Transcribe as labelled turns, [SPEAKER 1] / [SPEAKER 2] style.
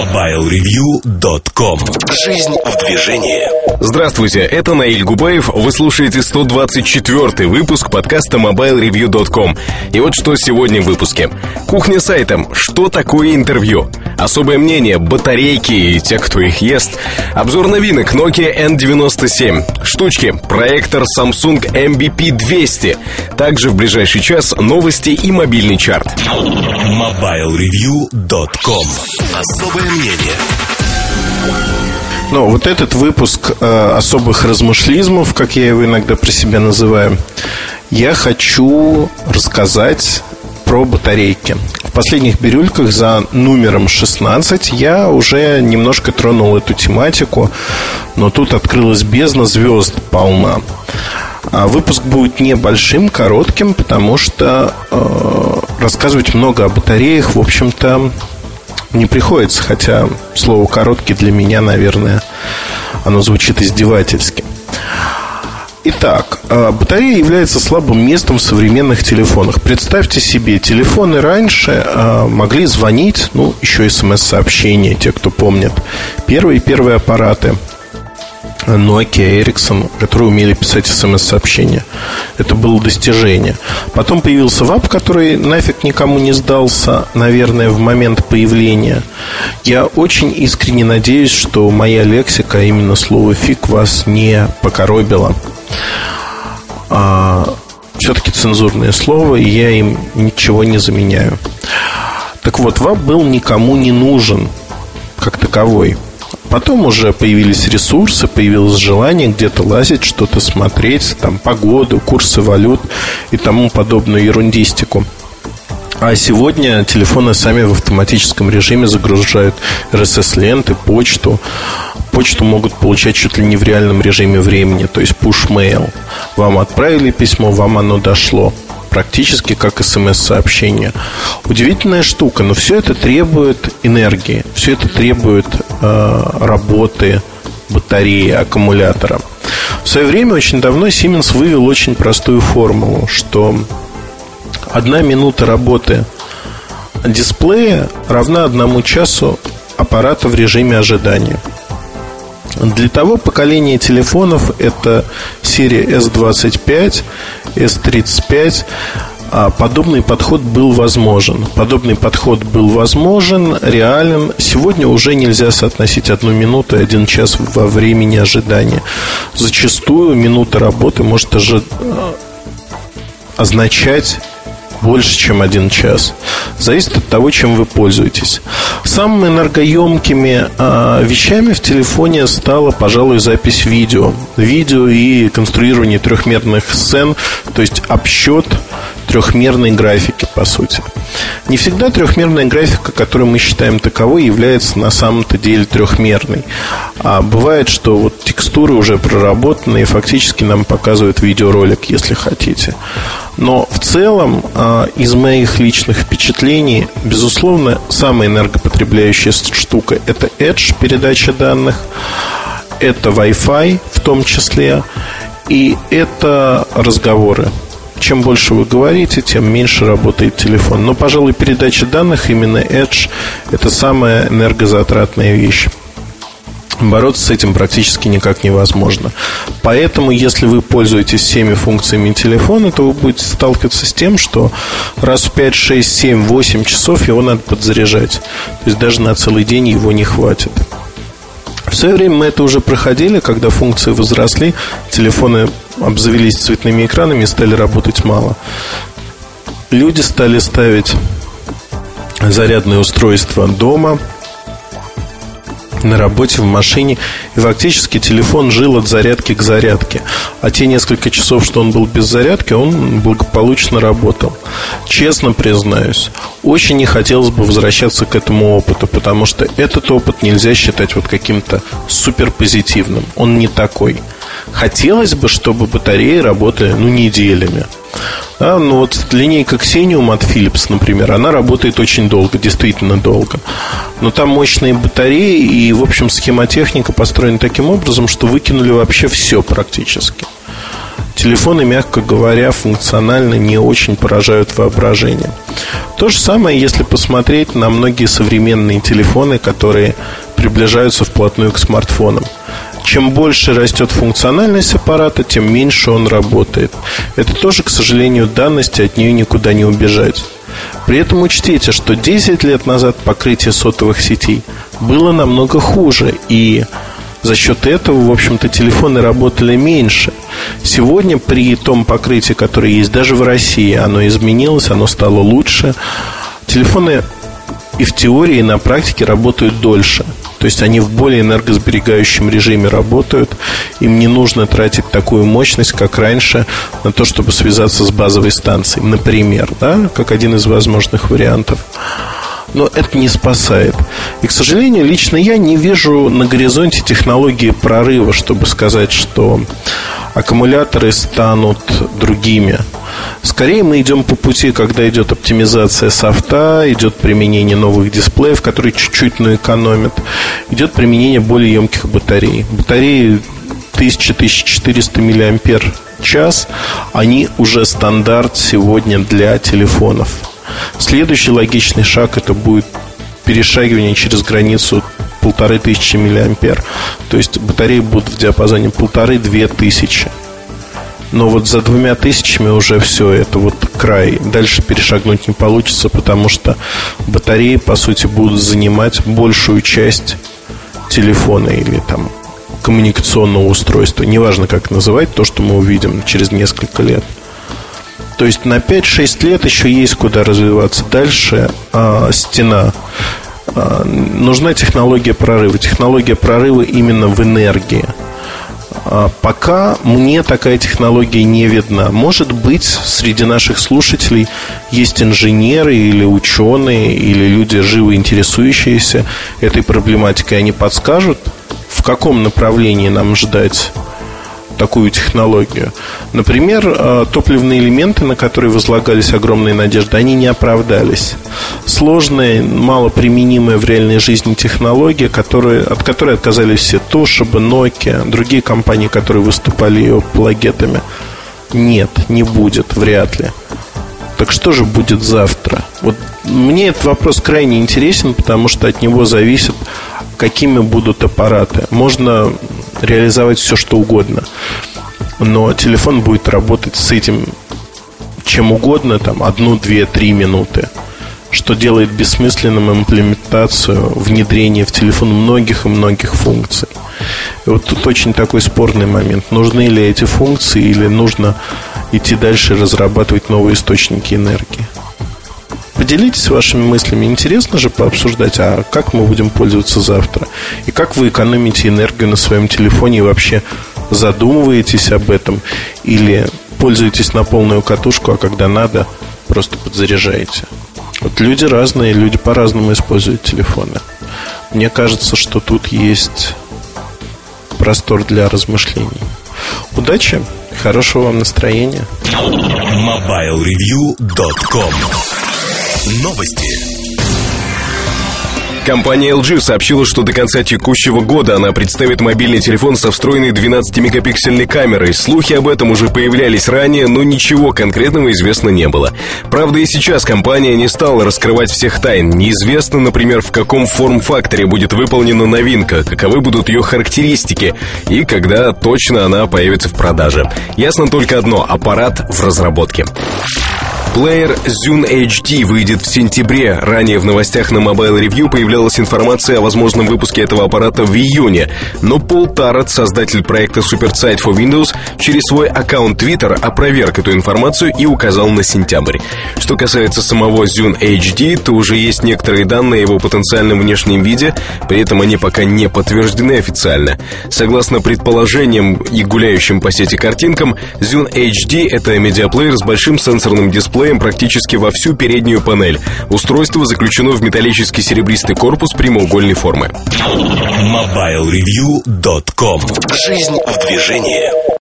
[SPEAKER 1] MobileReview.com Жизнь в движении
[SPEAKER 2] Здравствуйте, это Наиль Губаев. Вы слушаете 124 выпуск подкаста MobileReview.com. И вот что сегодня в выпуске. Кухня сайтом. Что такое интервью? Особое мнение, батарейки и те, кто их ест. Обзор новинок Nokia N97. Штучки. Проектор Samsung MBP 200. Также в ближайший час новости и мобильный чарт.
[SPEAKER 1] MobileReview.com Особое мнение
[SPEAKER 3] ну, вот этот выпуск э, особых размышлизмов, как я его иногда про себя называю, я хочу рассказать про батарейки. В последних бирюльках за номером 16 я уже немножко тронул эту тематику, но тут открылась бездна звезд полна. А выпуск будет небольшим, коротким, потому что э, рассказывать много о батареях, в общем-то, не приходится, хотя слово «короткий» для меня, наверное, оно звучит издевательски. Итак, а, батарея является слабым местом в современных телефонах. Представьте себе, телефоны раньше а, могли звонить, ну, еще смс-сообщения, те, кто помнит. Первые-первые аппараты – Nokia, Ericsson, которые умели писать смс-сообщения. Это было достижение. Потом появился ВАП, который нафиг никому не сдался, наверное, в момент появления. Я очень искренне надеюсь, что моя лексика, а именно слово «фиг» вас не покоробила. А, все-таки цензурное слово, и я им ничего не заменяю. Так вот, ВАП был никому не нужен как таковой – Потом уже появились ресурсы, появилось желание где-то лазить, что-то смотреть, там погоду, курсы валют и тому подобную ерундистику. А сегодня телефоны сами в автоматическом режиме загружают RSS-ленты, почту. Почту могут получать чуть ли не в реальном режиме времени, то есть push-mail. Вам отправили письмо, вам оно дошло практически как смс-сообщение. Удивительная штука, но все это требует энергии, все это требует работы батареи, аккумулятора. В свое время, очень давно, Siemens вывел очень простую формулу, что одна минута работы дисплея равна одному часу аппарата в режиме ожидания. Для того поколения телефонов это серия S25, S35 а подобный подход был возможен. Подобный подход был возможен, реален. Сегодня уже нельзя соотносить одну минуту и один час во времени ожидания. Зачастую минута работы может ожи... означать больше, чем один час. Зависит от того, чем вы пользуетесь. Самыми энергоемкими э, вещами в телефоне стала, пожалуй, запись видео. Видео и конструирование трехмерных сцен, то есть обсчет трехмерной графики, по сути. Не всегда трехмерная графика, которую мы считаем таковой, является на самом-то деле трехмерной. А бывает, что вот текстуры уже проработаны и фактически нам показывают видеоролик, если хотите. Но в целом, а, из моих личных впечатлений, безусловно, самая энергопотребляющая штука – это Edge, передача данных, это Wi-Fi в том числе, и это разговоры. Чем больше вы говорите, тем меньше работает телефон. Но, пожалуй, передача данных, именно Edge, это самая энергозатратная вещь. Бороться с этим практически никак невозможно. Поэтому, если вы пользуетесь всеми функциями телефона, то вы будете сталкиваться с тем, что раз в 5, 6, 7, 8 часов его надо подзаряжать. То есть даже на целый день его не хватит. В свое время мы это уже проходили, когда функции возросли, телефоны обзавелись цветными экранами и стали работать мало. Люди стали ставить зарядные устройства дома – на работе, в машине. И фактически телефон жил от зарядки к зарядке. А те несколько часов, что он был без зарядки, он благополучно работал. Честно признаюсь, очень не хотелось бы возвращаться к этому опыту, потому что этот опыт нельзя считать вот каким-то суперпозитивным. Он не такой. Хотелось бы, чтобы батареи работали ну, неделями. А, ну вот линейка Xenium от Philips, например, она работает очень долго, действительно долго. Но там мощные батареи и, в общем, схемотехника построена таким образом, что выкинули вообще все практически. телефоны, мягко говоря, функционально не очень поражают воображение. То же самое, если посмотреть на многие современные телефоны, которые приближаются вплотную к смартфонам. Чем больше растет функциональность аппарата, тем меньше он работает. Это тоже, к сожалению, данность, от нее никуда не убежать. При этом учтите, что 10 лет назад покрытие сотовых сетей было намного хуже, и за счет этого, в общем-то, телефоны работали меньше. Сегодня при том покрытии, которое есть даже в России, оно изменилось, оно стало лучше. Телефоны и в теории, и на практике работают дольше. То есть они в более энергосберегающем режиме работают. Им не нужно тратить такую мощность, как раньше, на то, чтобы связаться с базовой станцией, например, да, как один из возможных вариантов но это не спасает. И, к сожалению, лично я не вижу на горизонте технологии прорыва, чтобы сказать, что аккумуляторы станут другими. Скорее мы идем по пути, когда идет оптимизация софта, идет применение новых дисплеев, которые чуть-чуть, но экономят, идет применение более емких батарей. Батареи 1000-1400 миллиампер час, они уже стандарт сегодня для телефонов. Следующий логичный шаг это будет перешагивание через границу полторы тысячи миллиампер. То есть батареи будут в диапазоне полторы-две тысячи. Но вот за двумя тысячами уже все, это вот край. Дальше перешагнуть не получится, потому что батареи, по сути, будут занимать большую часть телефона или там коммуникационного устройства. Неважно, как называть то, что мы увидим через несколько лет. То есть на 5-6 лет еще есть куда развиваться. Дальше а, стена. А, нужна технология прорыва. Технология прорыва именно в энергии. А, пока мне такая технология не видна. Может быть, среди наших слушателей есть инженеры или ученые, или люди, живо интересующиеся этой проблематикой. Они подскажут, в каком направлении нам ждать такую технологию. Например, э, топливные элементы, на которые возлагались огромные надежды, они не оправдались. Сложная, малоприменимая в реальной жизни технология, которые, от которой отказались все Toshiba, Nokia, другие компании, которые выступали ее плагетами. Нет, не будет, вряд ли. Так что же будет завтра? Вот мне этот вопрос крайне интересен, потому что от него зависит, какими будут аппараты. Можно реализовать все, что угодно. Но телефон будет работать с этим чем угодно, там, одну, две, три минуты что делает бессмысленным имплементацию, внедрение в телефон многих и многих функций. И вот тут очень такой спорный момент. Нужны ли эти функции или нужно идти дальше разрабатывать новые источники энергии? Поделитесь вашими мыслями. Интересно же пообсуждать, а как мы будем пользоваться завтра? И как вы экономите энергию на своем телефоне и вообще задумываетесь об этом? Или пользуетесь на полную катушку, а когда надо, просто подзаряжаете? Вот люди разные, люди по-разному используют телефоны. Мне кажется, что тут есть простор для размышлений. Удачи, хорошего вам настроения.
[SPEAKER 1] MobileReview.com Новости.
[SPEAKER 2] Компания LG сообщила, что до конца текущего года она представит мобильный телефон со встроенной 12-мегапиксельной камерой. Слухи об этом уже появлялись ранее, но ничего конкретного известно не было. Правда, и сейчас компания не стала раскрывать всех тайн. Неизвестно, например, в каком форм-факторе будет выполнена новинка, каковы будут ее характеристики и когда точно она появится в продаже. Ясно только одно – аппарат в разработке. Плеер Zune HD выйдет в сентябре. Ранее в новостях на Mobile Review появлялась информация о возможном выпуске этого аппарата в июне. Но Пол Таррет, создатель проекта SuperSite for Windows, через свой аккаунт Twitter опроверг эту информацию и указал на сентябрь. Что касается самого Zune HD, то уже есть некоторые данные о его потенциальном внешнем виде, при этом они пока не подтверждены официально. Согласно предположениям и гуляющим по сети картинкам, Zune HD — это медиаплеер с большим сенсорным дисплеем практически во всю переднюю панель. Устройство заключено в металлический серебристый корпус прямоугольной формы.
[SPEAKER 1] MobileReview.com Жизнь в движении.